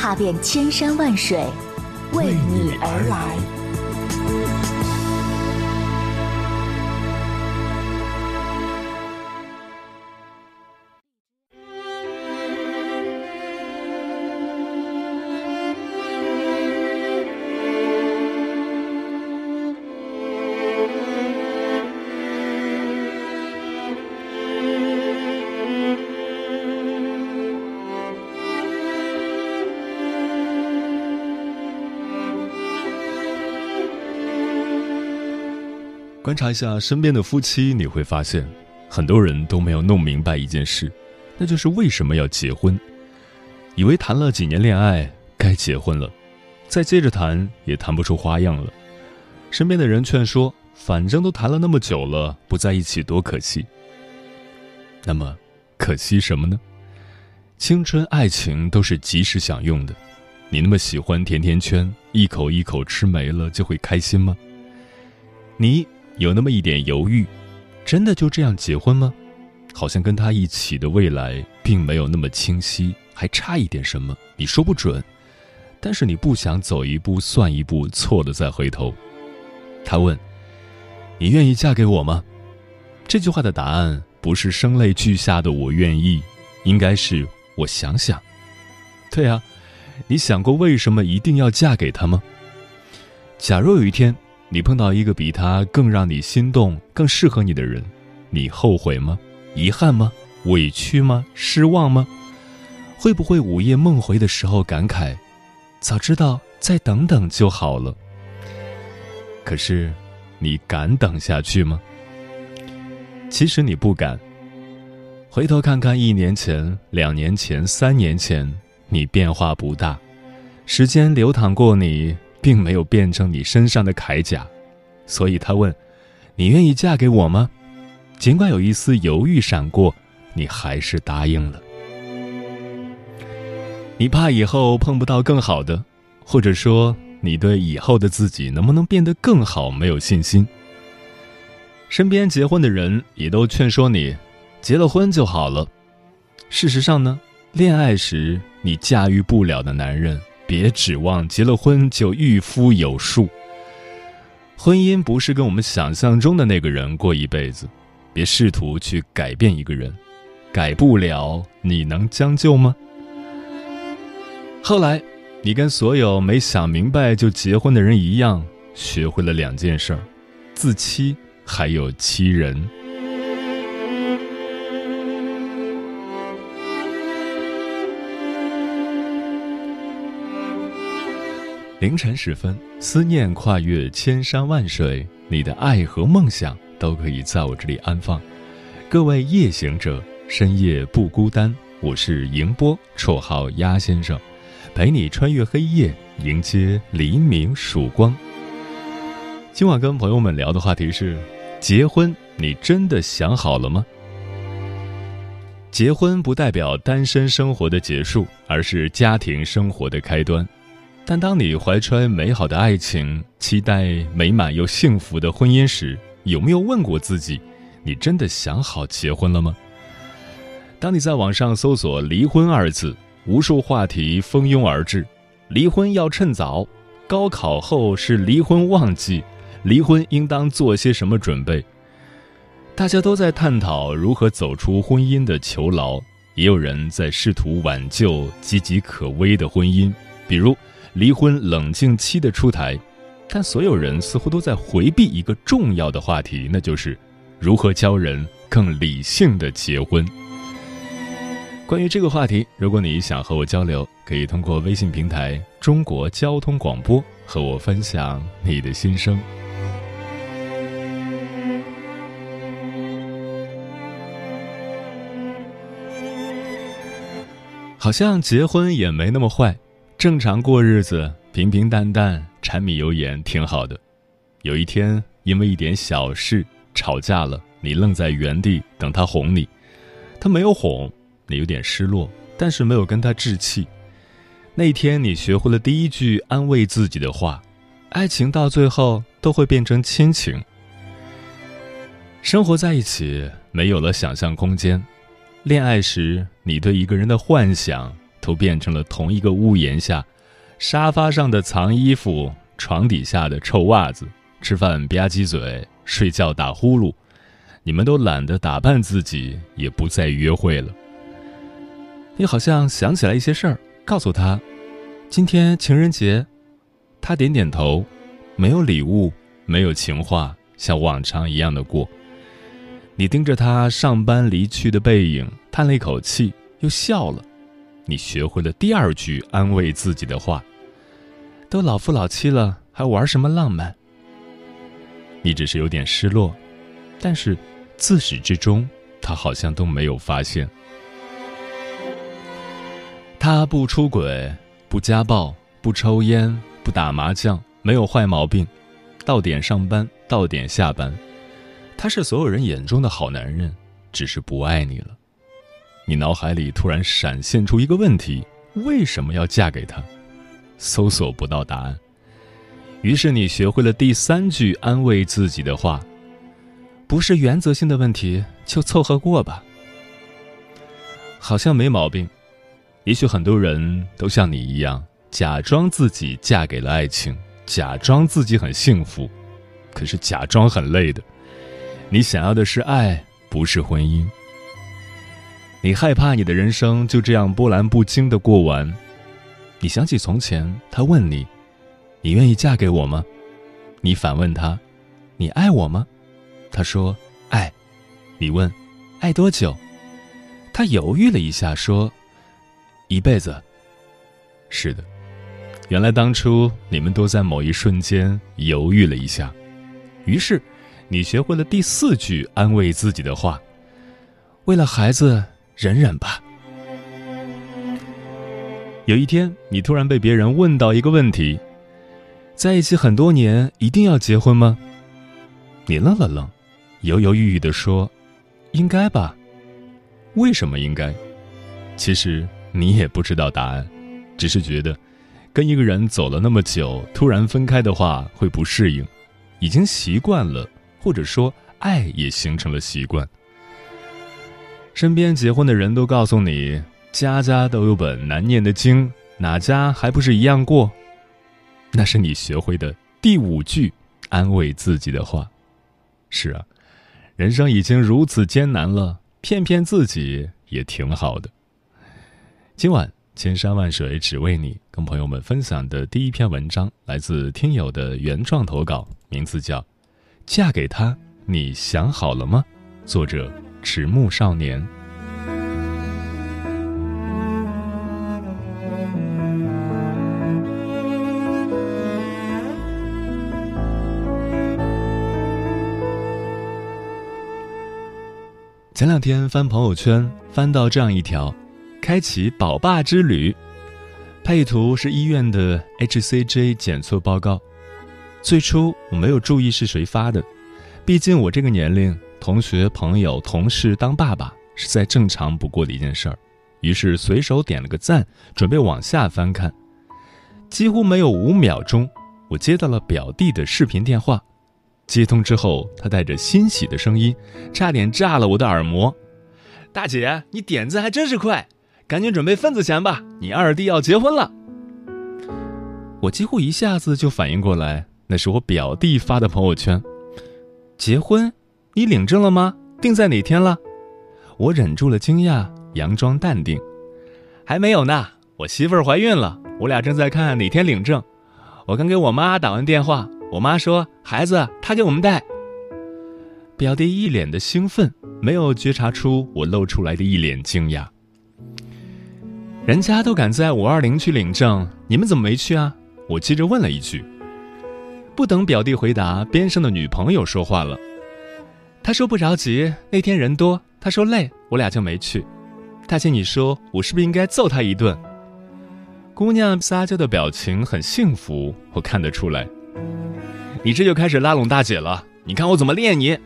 踏遍千山万水，为你而来。观察一下身边的夫妻，你会发现，很多人都没有弄明白一件事，那就是为什么要结婚。以为谈了几年恋爱该结婚了，再接着谈也谈不出花样了。身边的人劝说，反正都谈了那么久了，不在一起多可惜。那么，可惜什么呢？青春爱情都是及时享用的，你那么喜欢甜甜圈，一口一口吃没了就会开心吗？你？有那么一点犹豫，真的就这样结婚吗？好像跟他一起的未来并没有那么清晰，还差一点什么，你说不准。但是你不想走一步算一步，错了再回头。他问：“你愿意嫁给我吗？”这句话的答案不是声泪俱下的“我愿意”，应该是“我想想”。对啊，你想过为什么一定要嫁给他吗？假若有一天。你碰到一个比他更让你心动、更适合你的人，你后悔吗？遗憾吗？委屈吗？失望吗？会不会午夜梦回的时候感慨，早知道再等等就好了？可是，你敢等下去吗？其实你不敢。回头看看一年前、两年前、三年前，你变化不大，时间流淌过你。并没有变成你身上的铠甲，所以他问：“你愿意嫁给我吗？”尽管有一丝犹豫闪过，你还是答应了。你怕以后碰不到更好的，或者说你对以后的自己能不能变得更好没有信心。身边结婚的人也都劝说你，结了婚就好了。事实上呢，恋爱时你驾驭不了的男人。别指望结了婚就御夫有术。婚姻不是跟我们想象中的那个人过一辈子，别试图去改变一个人，改不了，你能将就吗？后来，你跟所有没想明白就结婚的人一样，学会了两件事儿：自欺，还有欺人。凌晨时分，思念跨越千山万水，你的爱和梦想都可以在我这里安放。各位夜行者，深夜不孤单。我是迎波，绰号鸭先生，陪你穿越黑夜，迎接黎明曙光。今晚跟朋友们聊的话题是：结婚，你真的想好了吗？结婚不代表单身生活的结束，而是家庭生活的开端。但当你怀揣美好的爱情，期待美满又幸福的婚姻时，有没有问过自己：你真的想好结婚了吗？当你在网上搜索“离婚”二字，无数话题蜂拥而至：离婚要趁早，高考后是离婚旺季，离婚应当做些什么准备？大家都在探讨如何走出婚姻的囚牢，也有人在试图挽救岌岌可危的婚姻，比如。离婚冷静期的出台，但所有人似乎都在回避一个重要的话题，那就是如何教人更理性的结婚。关于这个话题，如果你想和我交流，可以通过微信平台“中国交通广播”和我分享你的心声。好像结婚也没那么坏。正常过日子，平平淡淡，柴米油盐，挺好的。有一天，因为一点小事吵架了，你愣在原地等他哄你，他没有哄，你有点失落，但是没有跟他置气。那天，你学会了第一句安慰自己的话：爱情到最后都会变成亲情。生活在一起，没有了想象空间。恋爱时，你对一个人的幻想都变成了同一个屋檐下，沙发上的藏衣服，床底下的臭袜子，吃饭吧唧嘴，睡觉打呼噜。你们都懒得打扮自己，也不再约会了。你好像想起来一些事儿，告诉他，今天情人节。他点点头，没有礼物，没有情话，像往常一样的过。你盯着他上班离去的背影，叹了一口气，又笑了。你学会了第二句安慰自己的话：“都老夫老妻了，还玩什么浪漫？”你只是有点失落，但是自始至终，他好像都没有发现。他不出轨，不家暴，不抽烟，不打麻将，没有坏毛病，到点上班，到点下班。他是所有人眼中的好男人，只是不爱你了。你脑海里突然闪现出一个问题：为什么要嫁给他？搜索不到答案。于是你学会了第三句安慰自己的话：不是原则性的问题，就凑合过吧。好像没毛病。也许很多人都像你一样，假装自己嫁给了爱情，假装自己很幸福，可是假装很累的。你想要的是爱，不是婚姻。你害怕你的人生就这样波澜不惊的过完。你想起从前，他问你：“你愿意嫁给我吗？”你反问他：“你爱我吗？”他说：“爱。”你问：“爱多久？”他犹豫了一下，说：“一辈子。”是的，原来当初你们都在某一瞬间犹豫了一下，于是。你学会了第四句安慰自己的话：“为了孩子，忍忍吧。”有一天，你突然被别人问到一个问题：“在一起很多年，一定要结婚吗？”你愣了愣，犹犹豫豫的说：“应该吧。”为什么应该？其实你也不知道答案，只是觉得跟一个人走了那么久，突然分开的话会不适应，已经习惯了。或者说，爱也形成了习惯。身边结婚的人都告诉你，家家都有本难念的经，哪家还不是一样过？那是你学会的第五句安慰自己的话。是啊，人生已经如此艰难了，骗骗自己也挺好的。今晚千山万水只为你，跟朋友们分享的第一篇文章来自听友的原创投稿，名字叫。嫁给他，你想好了吗？作者：迟暮少年。前两天翻朋友圈，翻到这样一条：开启宝爸之旅。配图是医院的 HCG 检测报告。最初我没有注意是谁发的，毕竟我这个年龄，同学、朋友、同事当爸爸是再正常不过的一件事儿。于是随手点了个赞，准备往下翻看。几乎没有五秒钟，我接到了表弟的视频电话。接通之后，他带着欣喜的声音，差点炸了我的耳膜：“大姐，你点子还真是快，赶紧准备份子钱吧，你二弟要结婚了。”我几乎一下子就反应过来。那是我表弟发的朋友圈，结婚，你领证了吗？定在哪天了？我忍住了惊讶，佯装淡定，还没有呢。我媳妇儿怀孕了，我俩正在看哪天领证。我刚给我妈打完电话，我妈说孩子她给我们带。表弟一脸的兴奋，没有觉察出我露出来的一脸惊讶。人家都赶在五二零去领证，你们怎么没去啊？我接着问了一句。不等表弟回答，边上的女朋友说话了。他说不着急，那天人多。他说累，我俩就没去。大姐，你说我是不是应该揍他一顿？姑娘撒娇的表情很幸福，我看得出来。你这就开始拉拢大姐了，你看我怎么练你。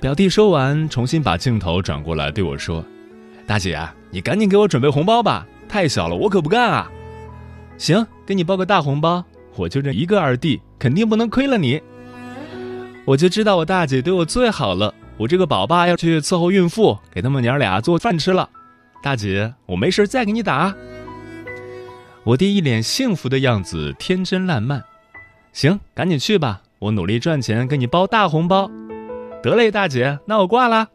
表弟说完，重新把镜头转过来对我说：“大姐啊，你赶紧给我准备红包吧，太小了，我可不干啊。”行，给你包个大红包，我就这一个二弟，肯定不能亏了你。我就知道我大姐对我最好了，我这个宝爸要去伺候孕妇，给他们娘俩做饭吃了。大姐，我没事再给你打。我弟一脸幸福的样子，天真烂漫。行，赶紧去吧，我努力赚钱，给你包大红包。得嘞，大姐，那我挂了。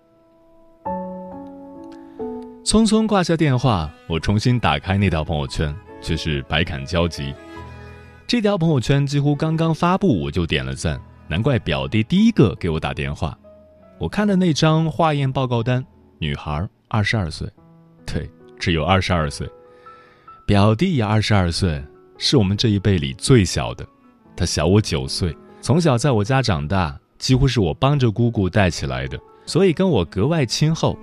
匆匆挂下电话，我重新打开那条朋友圈。却是百感交集。这条朋友圈几乎刚刚发布，我就点了赞。难怪表弟第一个给我打电话。我看的那张化验报告单，女孩二十二岁，对，只有二十二岁。表弟也二十二岁，是我们这一辈里最小的。他小我九岁，从小在我家长大，几乎是我帮着姑姑带起来的，所以跟我格外亲厚。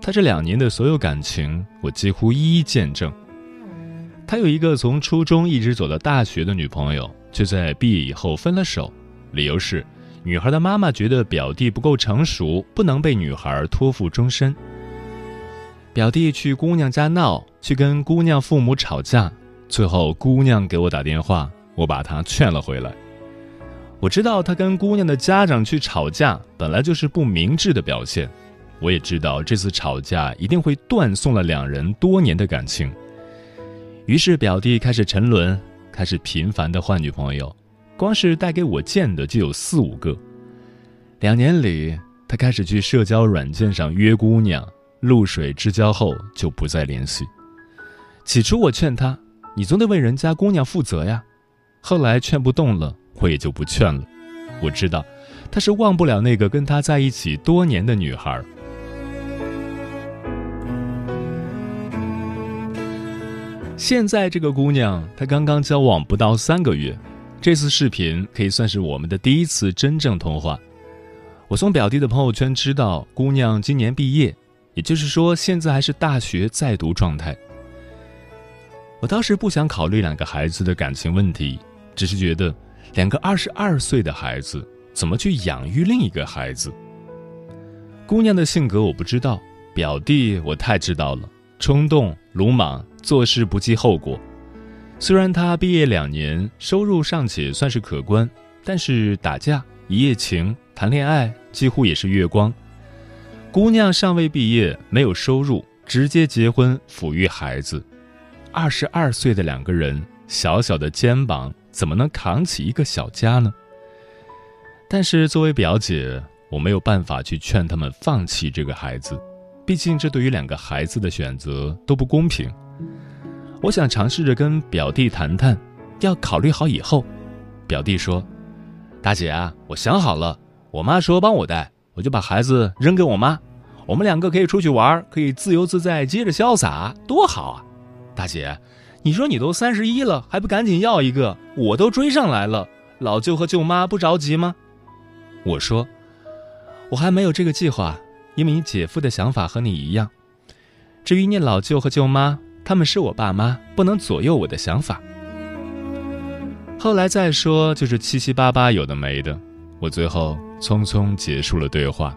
他这两年的所有感情，我几乎一一见证。他有一个从初中一直走到大学的女朋友，却在毕业以后分了手，理由是女孩的妈妈觉得表弟不够成熟，不能被女孩托付终身。表弟去姑娘家闹，去跟姑娘父母吵架，最后姑娘给我打电话，我把她劝了回来。我知道他跟姑娘的家长去吵架，本来就是不明智的表现，我也知道这次吵架一定会断送了两人多年的感情。于是表弟开始沉沦，开始频繁的换女朋友，光是带给我见的就有四五个。两年里，他开始去社交软件上约姑娘，露水之交后就不再联系。起初我劝他，你总得为人家姑娘负责呀。后来劝不动了，我也就不劝了。我知道，他是忘不了那个跟他在一起多年的女孩。现在这个姑娘，她刚刚交往不到三个月，这次视频可以算是我们的第一次真正通话。我从表弟的朋友圈知道，姑娘今年毕业，也就是说现在还是大学在读状态。我当时不想考虑两个孩子的感情问题，只是觉得两个二十二岁的孩子怎么去养育另一个孩子。姑娘的性格我不知道，表弟我太知道了，冲动、鲁莽。做事不计后果，虽然他毕业两年，收入尚且算是可观，但是打架、一夜情、谈恋爱几乎也是月光。姑娘尚未毕业，没有收入，直接结婚抚育孩子。二十二岁的两个人，小小的肩膀怎么能扛起一个小家呢？但是作为表姐，我没有办法去劝他们放弃这个孩子，毕竟这对于两个孩子的选择都不公平。我想尝试着跟表弟谈谈，要考虑好以后。表弟说：“大姐啊，我想好了，我妈说帮我带，我就把孩子扔给我妈，我们两个可以出去玩，可以自由自在，接着潇洒，多好啊！大姐，你说你都三十一了，还不赶紧要一个？我都追上来了，老舅和舅妈不着急吗？”我说：“我还没有这个计划，因为你姐夫的想法和你一样。至于你老舅和舅妈。”他们是我爸妈，不能左右我的想法。后来再说，就是七七八八有的没的，我最后匆匆结束了对话。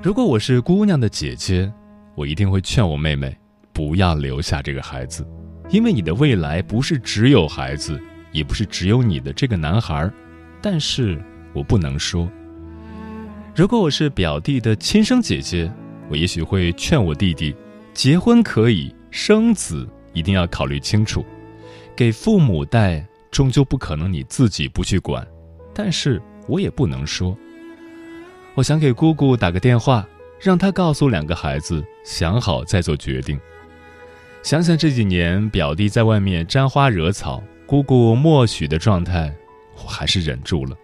如果我是姑娘的姐姐，我一定会劝我妹妹不要留下这个孩子，因为你的未来不是只有孩子，也不是只有你的这个男孩。但是我不能说。如果我是表弟的亲生姐姐，我也许会劝我弟弟。结婚可以，生子一定要考虑清楚。给父母带，终究不可能你自己不去管。但是我也不能说。我想给姑姑打个电话，让她告诉两个孩子，想好再做决定。想想这几年表弟在外面沾花惹草，姑姑默许的状态，我还是忍住了。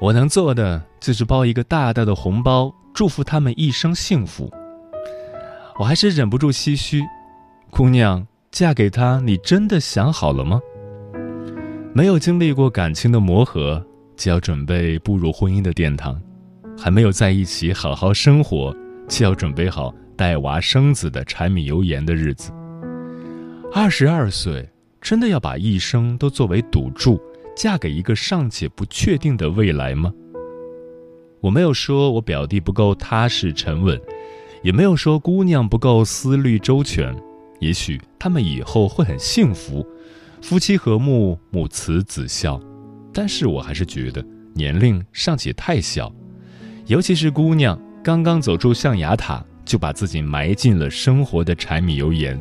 我能做的就是包一个大大的红包，祝福他们一生幸福。我还是忍不住唏嘘，姑娘嫁给他，你真的想好了吗？没有经历过感情的磨合，就要准备步入婚姻的殿堂；还没有在一起好好生活，就要准备好带娃生子的柴米油盐的日子。二十二岁，真的要把一生都作为赌注，嫁给一个尚且不确定的未来吗？我没有说我表弟不够踏实沉稳，也没有说姑娘不够思虑周全。也许他们以后会很幸福，夫妻和睦，母慈子孝。但是我还是觉得年龄尚且太小，尤其是姑娘刚刚走出象牙塔，就把自己埋进了生活的柴米油盐。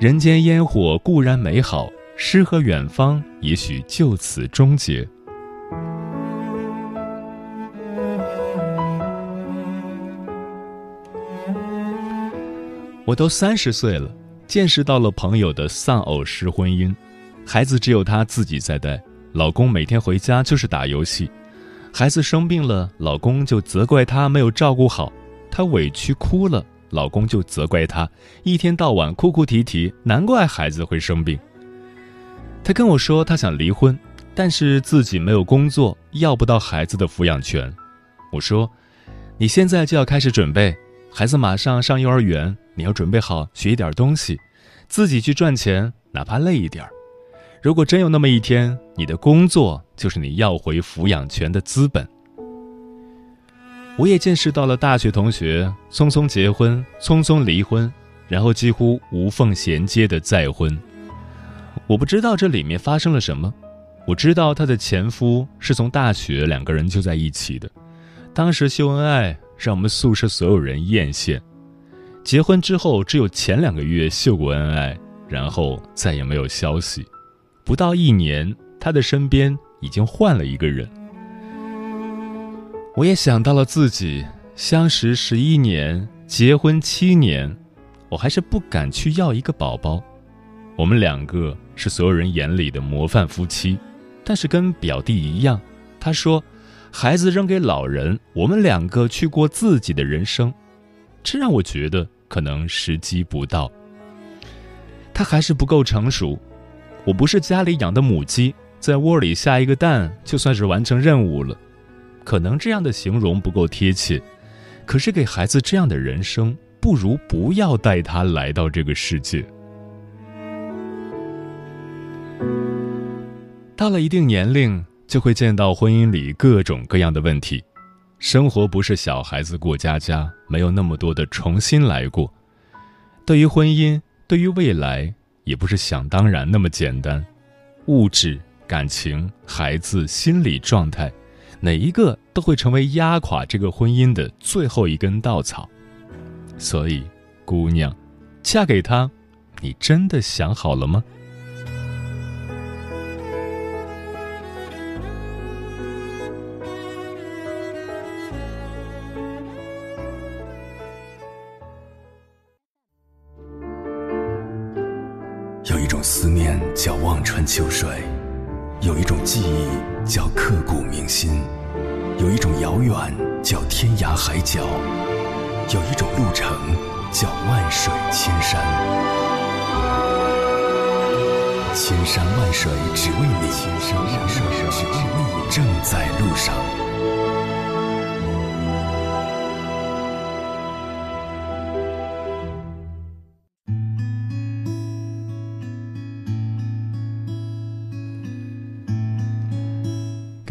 人间烟火固然美好，诗和远方也许就此终结。我都三十岁了，见识到了朋友的丧偶式婚姻，孩子只有她自己在带，老公每天回家就是打游戏，孩子生病了，老公就责怪她没有照顾好，她委屈哭了，老公就责怪她一天到晚哭哭啼啼，难怪孩子会生病。她跟我说她想离婚，但是自己没有工作，要不到孩子的抚养权。我说，你现在就要开始准备。孩子马上上幼儿园，你要准备好学一点东西，自己去赚钱，哪怕累一点。如果真有那么一天，你的工作就是你要回抚养权的资本。我也见识到了大学同学匆匆结婚、匆匆离婚，然后几乎无缝衔接的再婚。我不知道这里面发生了什么，我知道她的前夫是从大学两个人就在一起的，当时秀恩爱。让我们宿舍所有人艳羡。结婚之后，只有前两个月秀过恩爱，然后再也没有消息。不到一年，他的身边已经换了一个人。我也想到了自己相识十一年，结婚七年，我还是不敢去要一个宝宝。我们两个是所有人眼里的模范夫妻，但是跟表弟一样，他说。孩子扔给老人，我们两个去过自己的人生，这让我觉得可能时机不到。他还是不够成熟。我不是家里养的母鸡，在窝里下一个蛋就算是完成任务了。可能这样的形容不够贴切，可是给孩子这样的人生，不如不要带他来到这个世界。到了一定年龄。就会见到婚姻里各种各样的问题，生活不是小孩子过家家，没有那么多的重新来过。对于婚姻，对于未来，也不是想当然那么简单。物质、感情、孩子、心理状态，哪一个都会成为压垮这个婚姻的最后一根稻草。所以，姑娘，嫁给他，你真的想好了吗？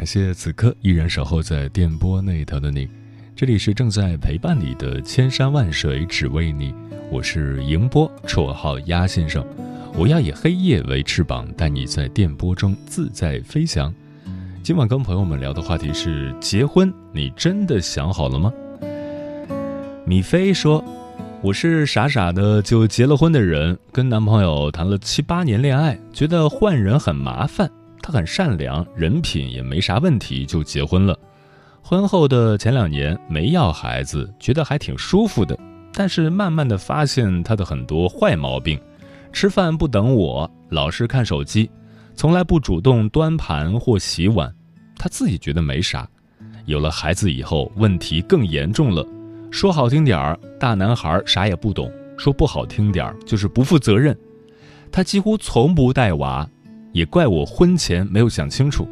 感谢此刻依然守候在电波那头的你，这里是正在陪伴你的千山万水只为你，我是迎波，绰号鸭先生，我要以黑夜为翅膀，带你在电波中自在飞翔。今晚跟朋友们聊的话题是结婚，你真的想好了吗？米菲说，我是傻傻的就结了婚的人，跟男朋友谈了七八年恋爱，觉得换人很麻烦。他很善良，人品也没啥问题，就结婚了。婚后的前两年没要孩子，觉得还挺舒服的。但是慢慢的发现他的很多坏毛病：吃饭不等我，老是看手机，从来不主动端盘或洗碗。他自己觉得没啥，有了孩子以后问题更严重了。说好听点儿，大男孩啥也不懂；说不好听点儿，就是不负责任。他几乎从不带娃。也怪我婚前没有想清楚，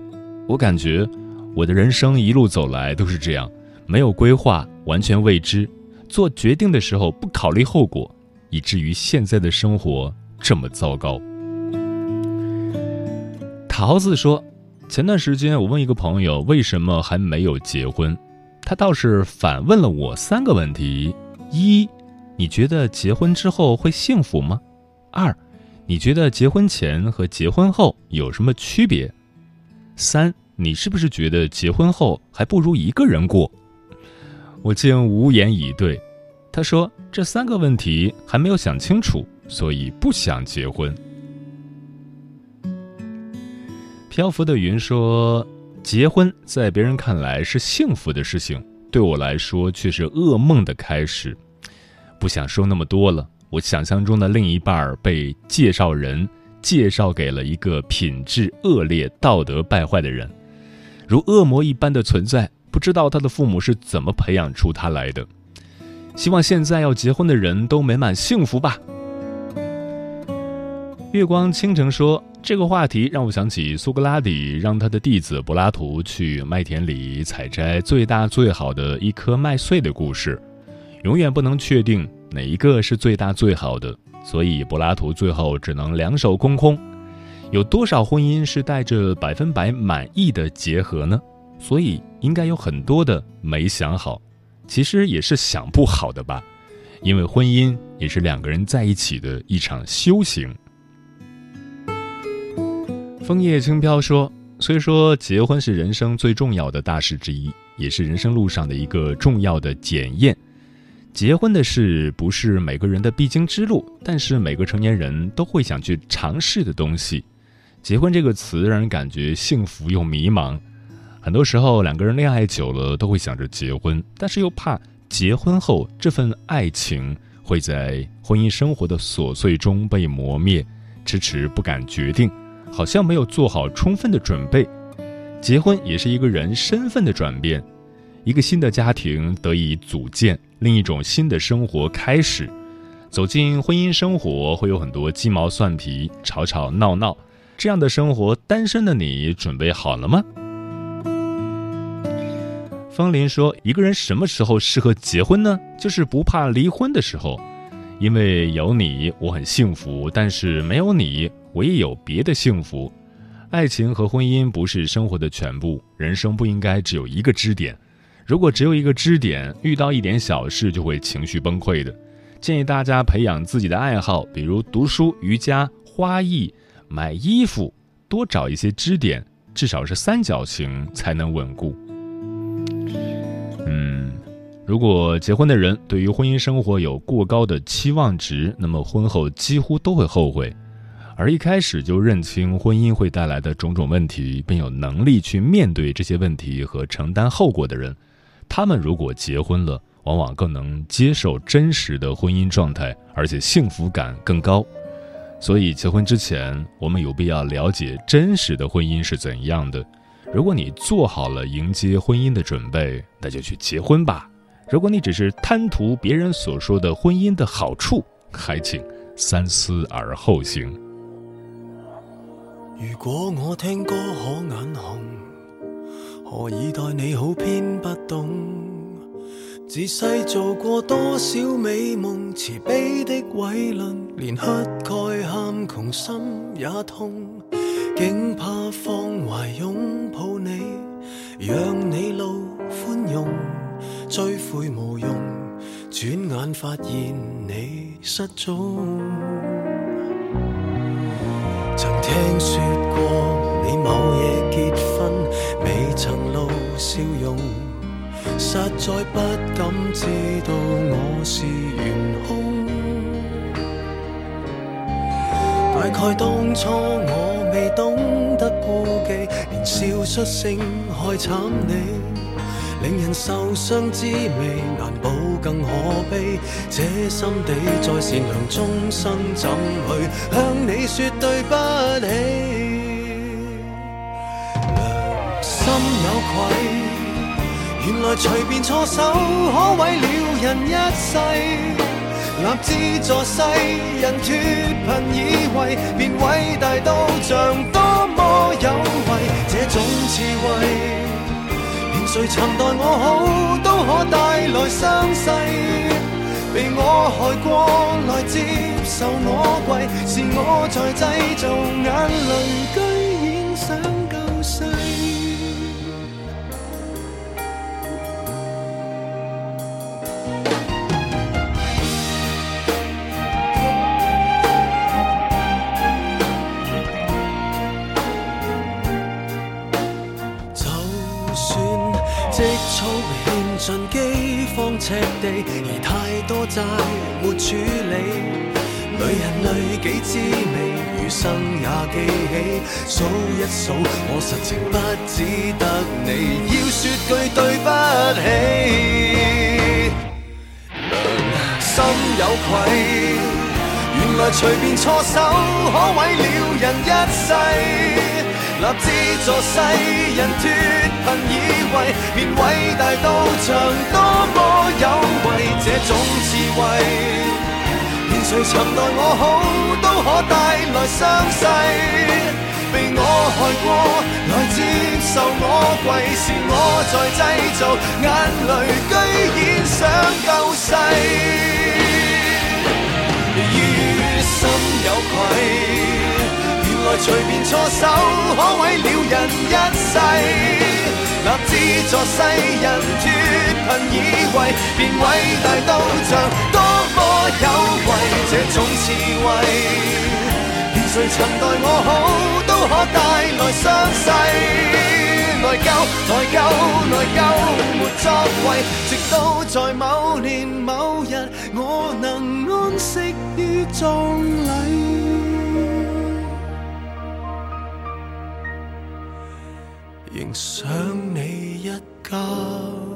我感觉我的人生一路走来都是这样，没有规划，完全未知，做决定的时候不考虑后果，以至于现在的生活这么糟糕。桃子说，前段时间我问一个朋友为什么还没有结婚，他倒是反问了我三个问题：一，你觉得结婚之后会幸福吗？二，你觉得结婚前和结婚后有什么区别？三，你是不是觉得结婚后还不如一个人过？我竟无言以对。他说这三个问题还没有想清楚，所以不想结婚。漂浮的云说，结婚在别人看来是幸福的事情，对我来说却是噩梦的开始。不想说那么多了。我想象中的另一半被介绍人介绍给了一个品质恶劣、道德败坏的人，如恶魔一般的存在。不知道他的父母是怎么培养出他来的。希望现在要结婚的人都美满幸福吧。月光倾城说：“这个话题让我想起苏格拉底让他的弟子柏拉图去麦田里采摘最大最好的一颗麦穗的故事。永远不能确定。”哪一个是最大最好的？所以柏拉图最后只能两手空空。有多少婚姻是带着百分百满意的结合呢？所以应该有很多的没想好，其实也是想不好的吧。因为婚姻也是两个人在一起的一场修行。枫叶轻飘说：“虽说结婚是人生最重要的大事之一，也是人生路上的一个重要的检验。”结婚的事不是每个人的必经之路，但是每个成年人都会想去尝试的东西。结婚这个词让人感觉幸福又迷茫。很多时候，两个人恋爱久了都会想着结婚，但是又怕结婚后这份爱情会在婚姻生活的琐碎中被磨灭，迟迟不敢决定，好像没有做好充分的准备。结婚也是一个人身份的转变。一个新的家庭得以组建，另一种新的生活开始。走进婚姻生活，会有很多鸡毛蒜皮、吵吵闹闹。这样的生活，单身的你准备好了吗？风林说：“一个人什么时候适合结婚呢？就是不怕离婚的时候，因为有你，我很幸福；但是没有你，我也有别的幸福。爱情和婚姻不是生活的全部，人生不应该只有一个支点。”如果只有一个支点，遇到一点小事就会情绪崩溃的。建议大家培养自己的爱好，比如读书、瑜伽、花艺、买衣服，多找一些支点，至少是三角形才能稳固。嗯，如果结婚的人对于婚姻生活有过高的期望值，那么婚后几乎都会后悔。而一开始就认清婚姻会带来的种种问题，并有能力去面对这些问题和承担后果的人。他们如果结婚了，往往更能接受真实的婚姻状态，而且幸福感更高。所以，结婚之前，我们有必要了解真实的婚姻是怎样的。如果你做好了迎接婚姻的准备，那就去结婚吧。如果你只是贪图别人所说的婚姻的好处，还请三思而后行。如果我听歌可眼红。何以待你好偏不懂？自细做过多少美梦，慈悲的伟论，连乞丐喊穷心也痛，竟怕放怀拥抱你，让你露宽容，追悔无用，转眼发现你失踪。曾听说过你某夜结。笑容，实在不敢知道我是元凶。大概当初我未懂得顾忌，连笑出声害惨你，令人受伤滋味难保更可悲。这心地再善良，终生怎去向你说对不起？有愧，原来随便错手可毁了人一世。立志助世人脱贫以为，便伟大到像多么有为。这种智慧，连谁曾待我好都可带来伤势。被我害过，来接受我跪，是我在制造眼泪，积蓄欠尽饥荒赤地，而太多债没处理。女人累己滋味，余生也記起。數一數，我實情不只得你，要說句對不起，心有愧。原來隨便錯手，可毁了人一世。立志助世人脱贫以为，便伟大道場多么有为，这种智慧，连谁曾待我好，都可带来伤势。被我害过来接受我跪，是我在制造眼泪，居然想救隨便錯手，可毁了人一世。立志助世人脱貧以為，便偉大到像多麼有為，這種智慧，連誰曾待我好，都可帶來傷勢。內疚，內疚，內疚，沒作為，直到在某年某日，我能安息於葬禮。想你一家。